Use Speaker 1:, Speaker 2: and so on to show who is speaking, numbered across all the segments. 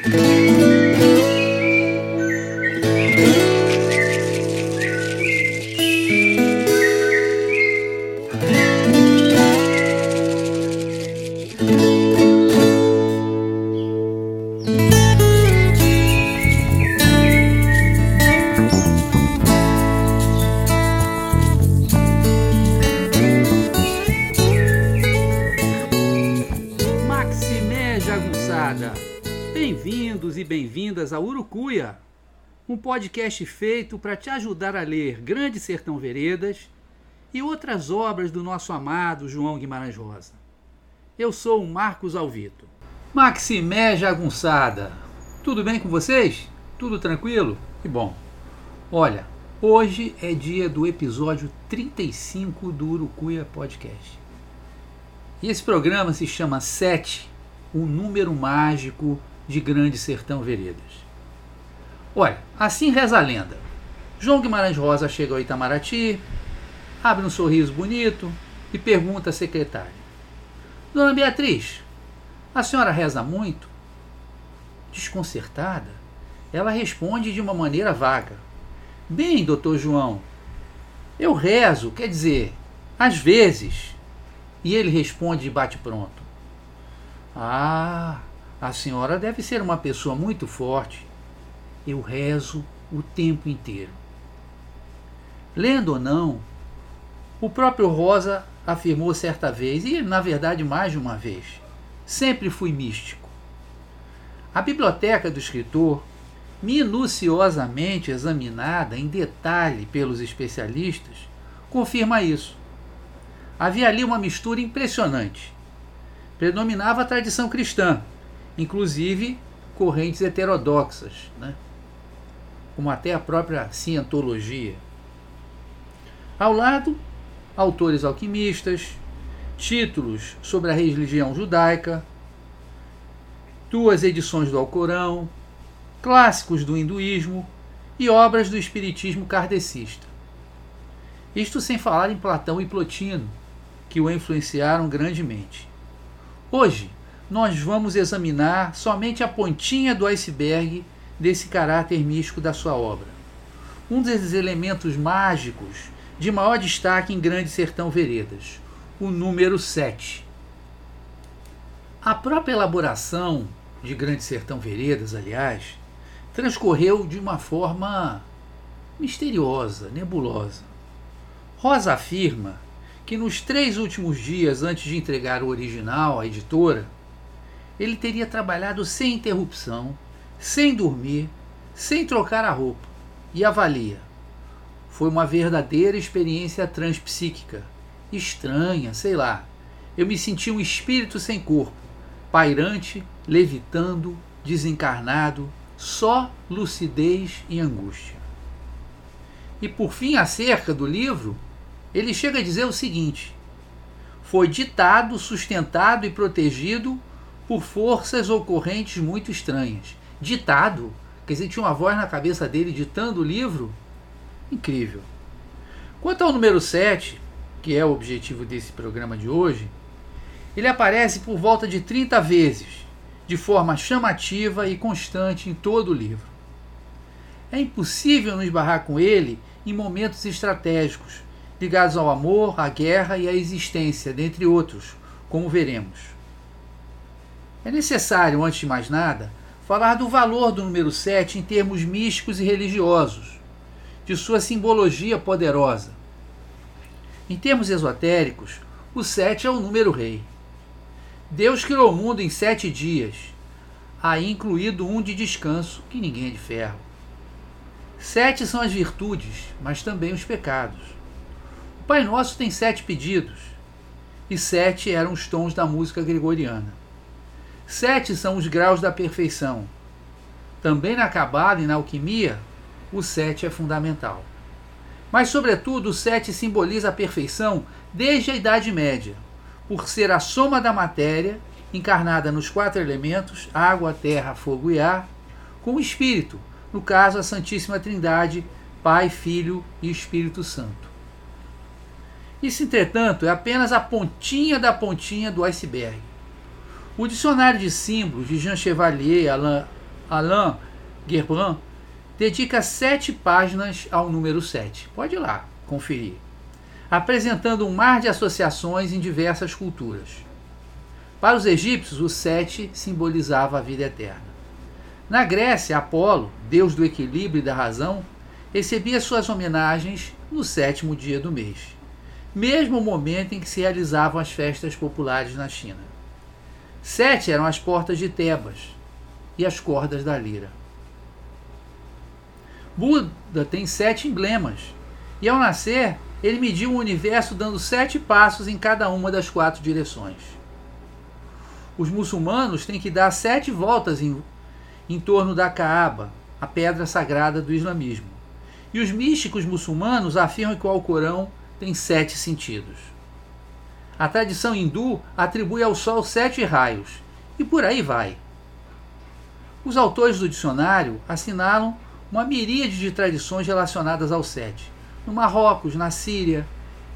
Speaker 1: Bem-vindos podcast feito para te ajudar a ler Grande Sertão Veredas e outras obras do nosso amado João Guimarães Rosa. Eu sou o Marcos Alvito. Maximé Jagunçada, tudo bem com vocês? Tudo tranquilo? Que bom. Olha, hoje é dia do episódio 35 do Urucuia Podcast. E esse programa se chama Sete, o número mágico de Grande Sertão Veredas. Olha, assim reza a lenda. João Guimarães Rosa chega ao Itamaraty, abre um sorriso bonito e pergunta à secretária: Dona Beatriz, a senhora reza muito? Desconcertada, ela responde de uma maneira vaga: Bem, doutor João, eu rezo, quer dizer, às vezes. E ele responde de bate-pronto: Ah, a senhora deve ser uma pessoa muito forte. Eu rezo o tempo inteiro. Lendo ou não, o próprio Rosa afirmou certa vez, e na verdade mais de uma vez: sempre fui místico. A biblioteca do escritor, minuciosamente examinada em detalhe pelos especialistas, confirma isso. Havia ali uma mistura impressionante. Predominava a tradição cristã, inclusive correntes heterodoxas, né? Como até a própria cientologia. Ao lado, autores alquimistas, títulos sobre a religião judaica, duas edições do Alcorão, clássicos do hinduísmo e obras do espiritismo kardecista. Isto sem falar em Platão e Plotino, que o influenciaram grandemente. Hoje, nós vamos examinar somente a pontinha do iceberg desse caráter místico da sua obra. Um dos elementos mágicos de maior destaque em Grande Sertão Veredas, o número 7. A própria elaboração de Grande Sertão Veredas, aliás, transcorreu de uma forma misteriosa, nebulosa. Rosa afirma que nos três últimos dias antes de entregar o original à editora, ele teria trabalhado sem interrupção, sem dormir, sem trocar a roupa, e avalia. Foi uma verdadeira experiência transpsíquica. Estranha, sei lá. Eu me senti um espírito sem corpo, pairante, levitando, desencarnado, só lucidez e angústia. E por fim, acerca do livro, ele chega a dizer o seguinte: foi ditado, sustentado e protegido por forças ou correntes muito estranhas. Ditado, quer dizer, tinha uma voz na cabeça dele ditando o livro. Incrível. Quanto ao número 7, que é o objetivo desse programa de hoje, ele aparece por volta de 30 vezes, de forma chamativa e constante em todo o livro. É impossível nos barrar com ele em momentos estratégicos, ligados ao amor, à guerra e à existência, dentre outros, como veremos. É necessário, antes de mais nada, falar do valor do número 7 em termos místicos e religiosos, de sua simbologia poderosa. Em termos esotéricos, o 7 é o número rei. Deus criou o mundo em sete dias, aí incluído um de descanso, que ninguém é de ferro. Sete são as virtudes, mas também os pecados. O Pai Nosso tem sete pedidos, e sete eram os tons da música gregoriana. Sete são os graus da perfeição. Também na Cabala e na alquimia, o sete é fundamental. Mas, sobretudo, o sete simboliza a perfeição desde a Idade Média, por ser a soma da matéria, encarnada nos quatro elementos água, terra, fogo e ar, com o Espírito, no caso a Santíssima Trindade, Pai, Filho e Espírito Santo. Isso, entretanto, é apenas a pontinha da pontinha do iceberg. O dicionário de símbolos de Jean Chevalier Alain Alain dedica sete páginas ao número 7. Pode ir lá conferir. Apresentando um mar de associações em diversas culturas. Para os egípcios, o sete simbolizava a vida eterna. Na Grécia, Apolo, deus do equilíbrio e da razão, recebia suas homenagens no sétimo dia do mês, mesmo momento em que se realizavam as festas populares na China. Sete eram as portas de Tebas e as cordas da lira. Buda tem sete emblemas, e ao nascer, ele mediu o universo dando sete passos em cada uma das quatro direções. Os muçulmanos têm que dar sete voltas em, em torno da Kaaba, a pedra sagrada do islamismo. E os místicos muçulmanos afirmam que o Alcorão tem sete sentidos. A tradição hindu atribui ao sol sete raios, e por aí vai. Os autores do dicionário assinalam uma miríade de tradições relacionadas ao sete. No Marrocos, na Síria,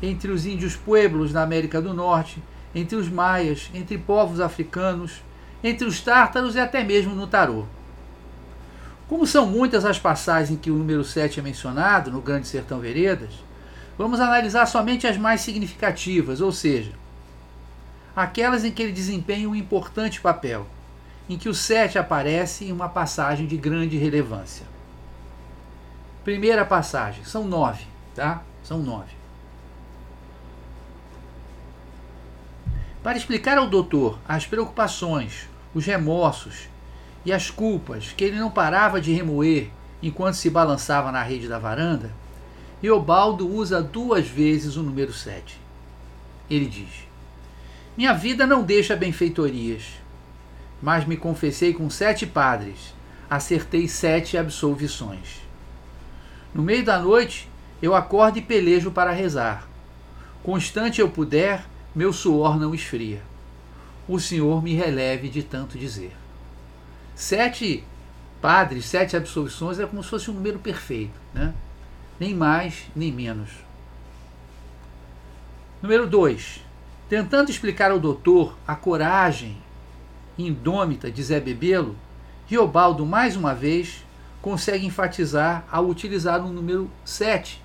Speaker 1: entre os índios pueblos na América do Norte, entre os maias, entre povos africanos, entre os tártaros e até mesmo no tarô. Como são muitas as passagens em que o número 7 é mencionado no Grande Sertão Veredas, vamos analisar somente as mais significativas, ou seja, aquelas em que ele desempenha um importante papel, em que o 7 aparece em uma passagem de grande relevância. Primeira passagem, são nove, tá? São nove. Para explicar ao doutor as preocupações, os remorsos e as culpas que ele não parava de remoer enquanto se balançava na rede da varanda, Eobaldo usa duas vezes o número 7. Ele diz: Minha vida não deixa benfeitorias, mas me confessei com sete padres, acertei sete absolvições. No meio da noite, eu acordo e pelejo para rezar. Constante eu puder, meu suor não esfria. O Senhor me releve de tanto dizer. Sete padres, sete absolvições é como se fosse um número perfeito, né? Nem mais nem menos. Número 2. Tentando explicar ao doutor a coragem indômita de Zé Bebelo, Riobaldo, mais uma vez, consegue enfatizar ao utilizar o número 7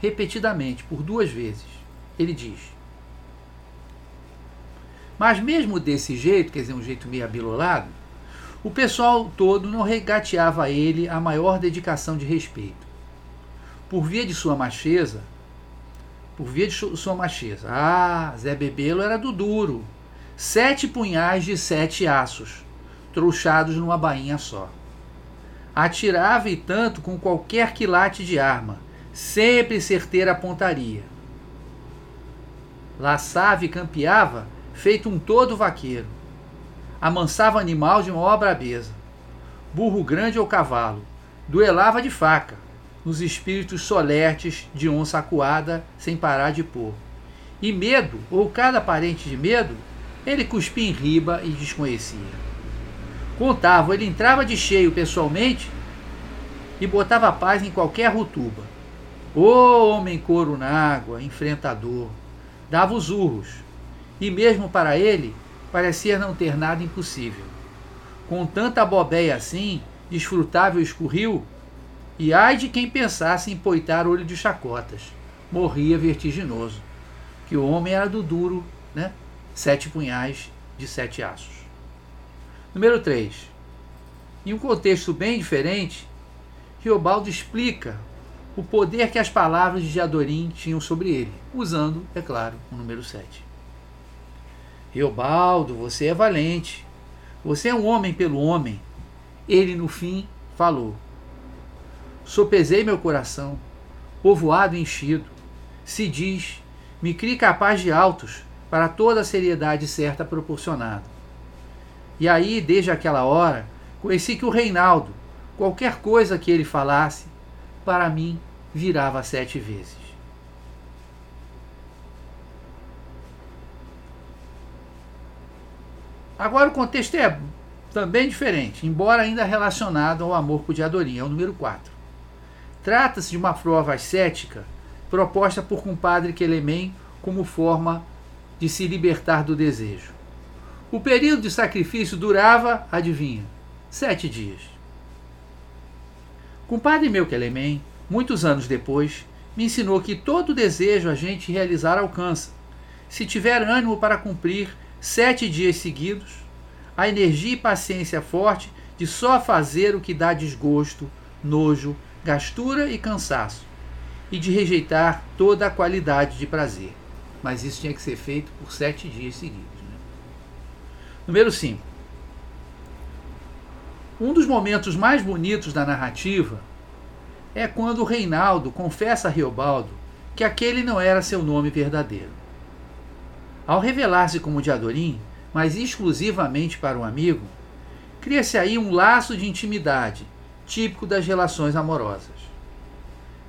Speaker 1: repetidamente, por duas vezes. Ele diz: Mas mesmo desse jeito, quer dizer, um jeito meio abilolado, o pessoal todo não regateava a ele a maior dedicação de respeito. Por via de sua macheza, por via de sua macheza, ah, Zé Bebelo era do duro, sete punhais de sete aços, trouxados numa bainha só. Atirava e tanto com qualquer quilate de arma, sempre certeira a pontaria. Laçava e campeava, feito um todo vaqueiro amansava animal de maior brabeza. Burro grande ou cavalo, duelava de faca, nos espíritos solertes de onça acuada sem parar de pôr. E medo, ou cada parente de medo, ele cuspia em riba e desconhecia. Contava, ele entrava de cheio pessoalmente e botava paz em qualquer rutuba. Ô homem couro na água, enfrentador, dava os urros, e mesmo para ele parecia não ter nada impossível. Com tanta bobeia assim, desfrutável escorriu, e ai de quem pensasse em poitar olho de chacotas. Morria vertiginoso, que o homem era do duro, né? Sete punhais de sete aços. Número 3. Em um contexto bem diferente, Riobaldo explica o poder que as palavras de Jadorim tinham sobre ele, usando, é claro, o número 7. Riobaldo, você é valente. Você é um homem pelo homem. Ele, no fim, falou: Sopesei meu coração, povoado e enchido. Se diz, me crie capaz de altos para toda a seriedade certa proporcionada. E aí, desde aquela hora, conheci que o Reinaldo, qualquer coisa que ele falasse, para mim virava sete vezes. Agora o contexto é também diferente, embora ainda relacionado ao amor por Diadorim, é o número 4. Trata-se de uma prova ascética proposta por compadre Quelemem como forma de se libertar do desejo. O período de sacrifício durava, adivinha, Sete dias. Compadre meu Kelemem, muitos anos depois, me ensinou que todo desejo a gente realizar alcança, se tiver ânimo para cumprir sete dias seguidos, a energia e paciência forte de só fazer o que dá desgosto, nojo, gastura e cansaço, e de rejeitar toda a qualidade de prazer. Mas isso tinha que ser feito por sete dias seguidos. Né? Número 5. Um dos momentos mais bonitos da narrativa é quando Reinaldo confessa a Riobaldo que aquele não era seu nome verdadeiro. Ao revelar-se como Diadorim, mas exclusivamente para um amigo, cria-se aí um laço de intimidade, típico das relações amorosas.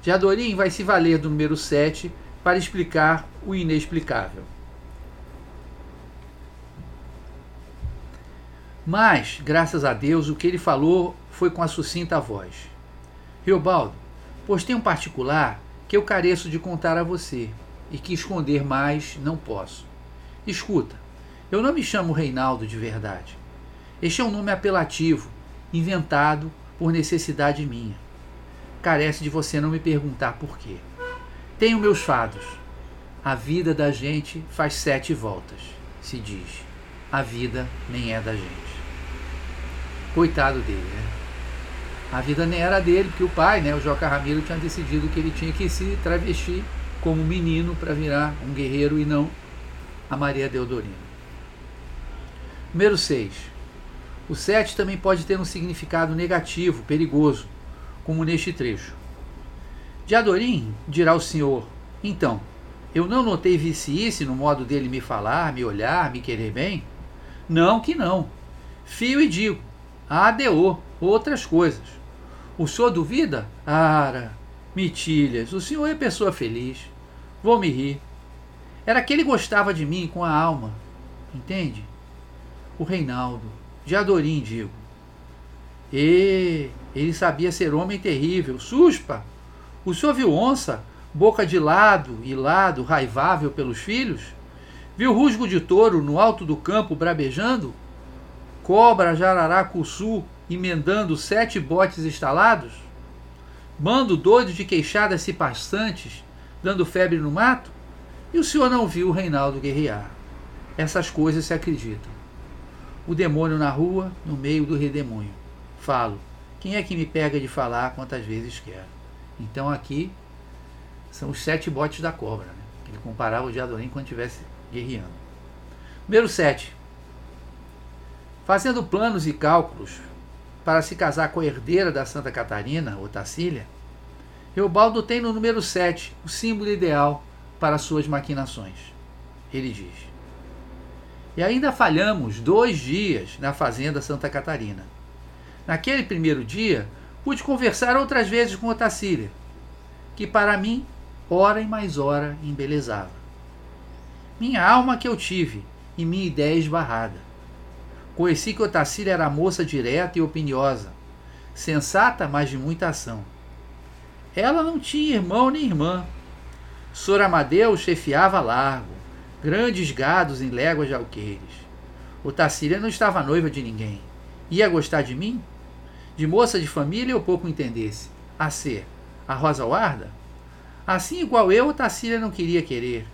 Speaker 1: Diadorim vai se valer do número 7 para explicar o inexplicável. Mas, graças a Deus, o que ele falou foi com a sucinta voz. Riobaldo, pois tem um particular que eu careço de contar a você e que esconder mais não posso. Escuta, eu não me chamo Reinaldo de verdade. Este é um nome apelativo, inventado por necessidade minha. Carece de você não me perguntar por quê. Tenho meus fados. A vida da gente faz sete voltas, se diz. A vida nem é da gente. Coitado dele, né? A vida nem era dele, porque o pai, né, o Joca Ramiro, tinha decidido que ele tinha que se travestir como menino para virar um guerreiro e não a Maria Deodorina. Número 6. O 7 também pode ter um significado negativo, perigoso, como neste trecho. De Adorim, dirá o senhor, então, eu não notei viciice no modo dele me falar, me olhar, me querer bem? Não que não. Fio e digo, a ADO, outras coisas. O senhor duvida? Ara, mitilhas, o senhor é pessoa feliz. Vou me rir. Era que ele gostava de mim com a alma, entende? O Reinaldo, de Adorim, digo. E ele sabia ser homem terrível. Suspa! O senhor viu onça, boca de lado e lado, raivável pelos filhos? Viu rusgo de touro no alto do campo bravejando? Cobra, jarará, cussu, emendando sete botes instalados? Bando doido de queixadas se passantes, dando febre no mato? E o senhor não viu o Reinaldo guerrear. Essas coisas se acreditam. O demônio na rua, no meio do redemoinho. Falo. Quem é que me pega de falar quantas vezes quero? Então aqui são os sete botes da cobra. Né? Ele comparava o de Adorim quando estivesse guerreando. Número 7. Fazendo planos e cálculos para se casar com a herdeira da Santa Catarina, Otacília, Reobaldo tem no número 7 o símbolo ideal para suas maquinações. Ele diz: E ainda falhamos dois dias na fazenda Santa Catarina. Naquele primeiro dia, pude conversar outras vezes com Otacília, que para mim, hora e mais hora, embelezava. Minha alma que eu tive e minha ideia esbarrada Conheci que Otacília era moça direta e opiniosa, sensata, mas de muita ação. Ela não tinha irmão nem irmã. Sor Amadeu chefiava largo, grandes gados em léguas de alqueires. Otacília não estava noiva de ninguém. Ia gostar de mim? De moça de família eu pouco entendesse. A ser a Rosa Guarda? Assim igual eu, Otacília não queria querer.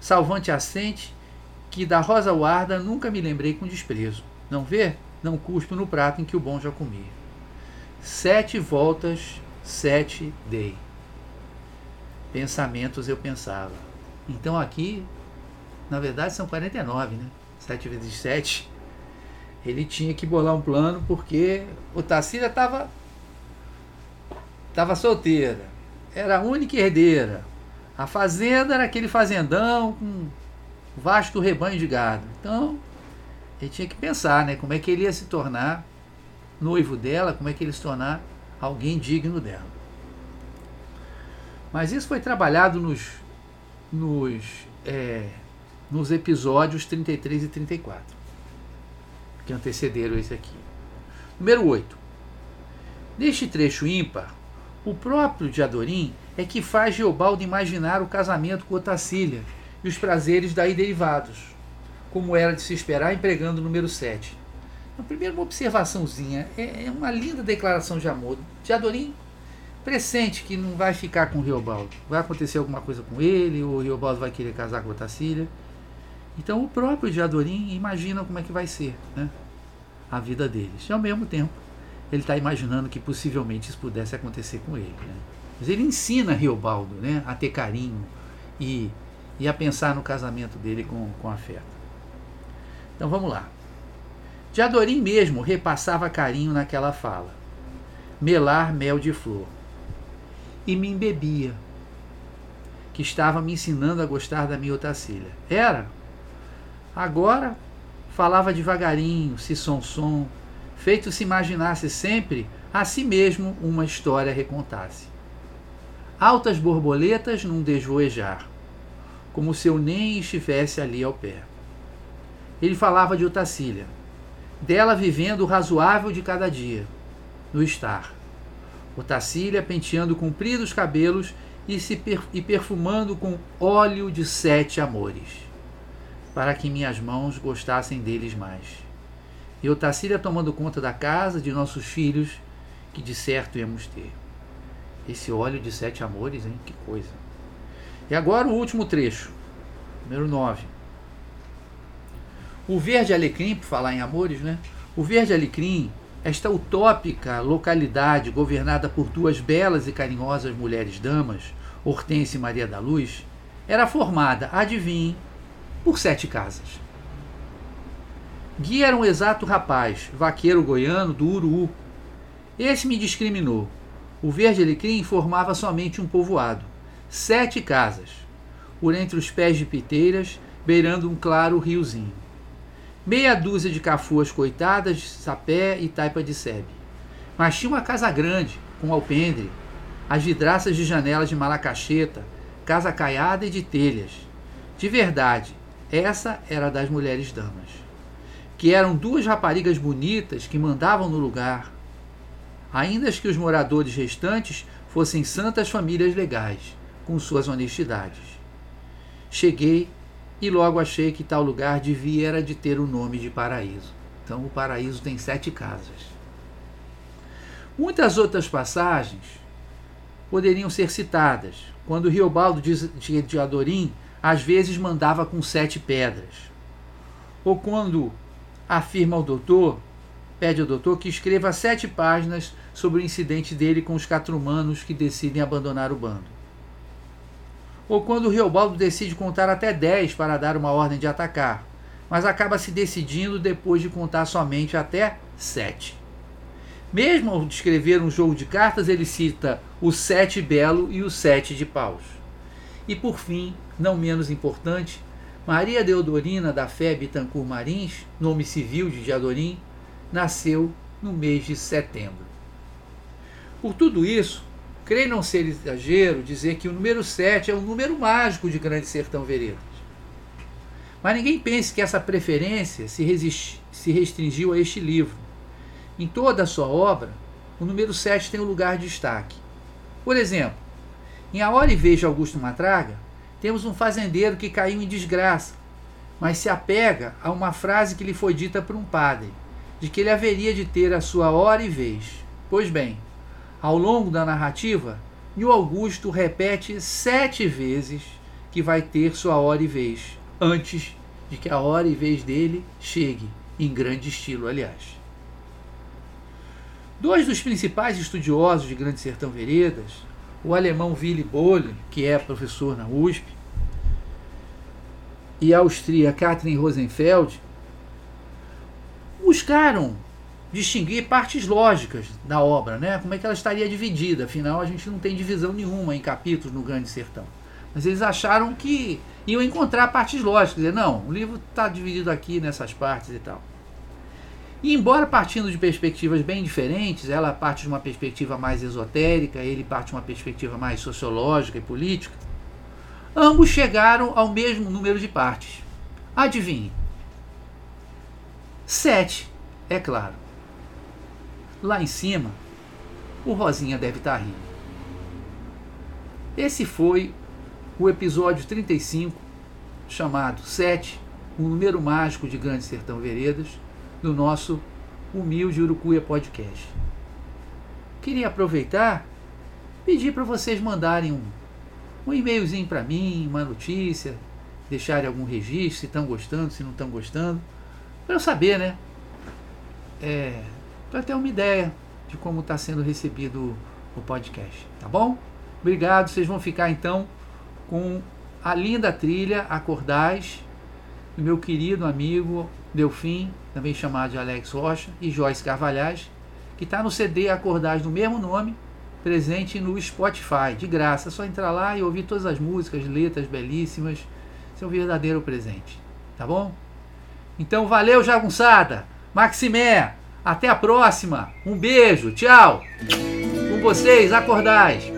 Speaker 1: Salvante assente, que da Rosa Guarda nunca me lembrei com desprezo. Não vê? Não cuspo no prato em que o bom já comia. Sete voltas, sete dei. Pensamentos eu pensava. Então aqui, na verdade, são 49, né? 7 vezes 7. Ele tinha que bolar um plano porque o Tacília estava tava solteira. Era a única herdeira. A fazenda era aquele fazendão com vasto rebanho de gado. Então, ele tinha que pensar, né? Como é que ele ia se tornar noivo dela, como é que ele se tornar alguém digno dela. Mas isso foi trabalhado nos, nos, é, nos episódios 33 e 34, que antecederam esse aqui. Número 8. Neste trecho ímpar, o próprio Diadorim é que faz Geobaldo imaginar o casamento com Otacília e os prazeres daí derivados como era de se esperar, empregando o número 7. primeiro uma observaçãozinha, é, é uma linda declaração de amor. Diadorim pressente que não vai ficar com o Riobaldo. Vai acontecer alguma coisa com ele, o Riobaldo vai querer casar com a. Então o próprio Diadorim imagina como é que vai ser né, a vida deles. E ao mesmo tempo, ele está imaginando que possivelmente isso pudesse acontecer com ele. Né? Mas ele ensina Riobaldo né, a ter carinho e, e a pensar no casamento dele com, com afeto. Então vamos lá. Diadorim mesmo repassava carinho naquela fala. Melar mel de flor. E me embebia, que estava me ensinando a gostar da minha Otacília. Era. Agora falava devagarinho, se som-som, feito se imaginasse sempre a si mesmo uma história recontasse. Altas borboletas num desvoejar, como se eu nem estivesse ali ao pé. Ele falava de Otacília, dela vivendo o razoável de cada dia, no estar. Otacília penteando compridos cabelos e se per e perfumando com óleo de sete amores, para que minhas mãos gostassem deles mais. E Otacília tomando conta da casa, de nossos filhos, que de certo íamos ter. Esse óleo de sete amores, hein? Que coisa. E agora o último trecho, número 9. O verde alecrim, por falar em amores, né? O verde alecrim, esta utópica localidade governada por duas belas e carinhosas mulheres damas, Hortência e Maria da Luz, era formada, adivinhe, por sete casas. Gui era um exato rapaz, vaqueiro goiano do Uru. Esse me discriminou. O verde alecrim formava somente um povoado, sete casas, por entre os pés de piteiras, beirando um claro riozinho meia dúzia de cafuas coitadas, sapé e taipa de sebe. Mas tinha uma casa grande, com alpendre, as vidraças de janelas de malacacheta, casa caiada e de telhas. De verdade, essa era das mulheres damas, que eram duas raparigas bonitas que mandavam no lugar, ainda que os moradores restantes fossem santas famílias legais, com suas honestidades. Cheguei e logo achei que tal lugar devia era de ter o nome de paraíso. Então o paraíso tem sete casas. Muitas outras passagens poderiam ser citadas, quando Riobaldo de Adorim às vezes mandava com sete pedras. Ou quando afirma ao doutor, pede ao doutor que escreva sete páginas sobre o incidente dele com os catrumanos que decidem abandonar o bando ou quando o Riobaldo decide contar até 10 para dar uma ordem de atacar, mas acaba se decidindo depois de contar somente até 7. Mesmo ao descrever um jogo de cartas, ele cita o 7 belo e o 7 de paus. E por fim, não menos importante, Maria Deodorina da Fé Bitancourt Marins, nome civil de Diadorim, nasceu no mês de setembro. Por tudo isso, Creio não ser exagero dizer que o número 7 é um número mágico de Grande Sertão Veredas. Mas ninguém pense que essa preferência se, se restringiu a este livro. Em toda a sua obra, o número 7 tem um lugar de destaque. Por exemplo, em A Hora e de Augusto Matraga, temos um fazendeiro que caiu em desgraça, mas se apega a uma frase que lhe foi dita por um padre, de que ele haveria de ter a sua hora e vez. Pois bem, ao longo da narrativa, o Augusto repete sete vezes que vai ter sua hora e vez, antes de que a hora e vez dele chegue, em grande estilo, aliás. Dois dos principais estudiosos de Grande Sertão Veredas, o alemão Willy Bolle, que é professor na USP, e a austríaca Katrin Rosenfeld, buscaram distinguir partes lógicas da obra, né? Como é que ela estaria dividida? Afinal, a gente não tem divisão nenhuma em capítulos no Grande Sertão. Mas eles acharam que iam encontrar partes lógicas, dizer, não, o livro está dividido aqui nessas partes e tal. E embora partindo de perspectivas bem diferentes, ela parte de uma perspectiva mais esotérica, ele parte de uma perspectiva mais sociológica e política, ambos chegaram ao mesmo número de partes. Adivinhe? Sete, é claro. Lá em cima, o Rosinha deve estar tá rindo. Esse foi o episódio 35, chamado 7, o número mágico de Grande Sertão Veredas, do nosso Humilde Urucuia Podcast. Queria aproveitar pedir para vocês mandarem um, um e-mailzinho para mim, uma notícia, deixarem algum registro, se estão gostando, se não estão gostando, para eu saber, né? É, para ter uma ideia de como está sendo recebido o podcast, tá bom? Obrigado, vocês vão ficar então com a linda trilha Acordais do meu querido amigo Delfim, também chamado de Alex Rocha, e Joyce Carvalhais, que está no CD Acordais do mesmo nome, presente no Spotify, de graça. É só entrar lá e ouvir todas as músicas, letras belíssimas. Esse é um verdadeiro presente, tá bom? Então valeu, jagunçada! Maximé, até a próxima. Um beijo, tchau. Com vocês, acordais.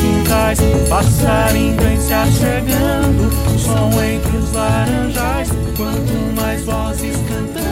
Speaker 2: trás. Passarinho vem se achegando, som entre os laranjais. Quanto mais vozes cantando.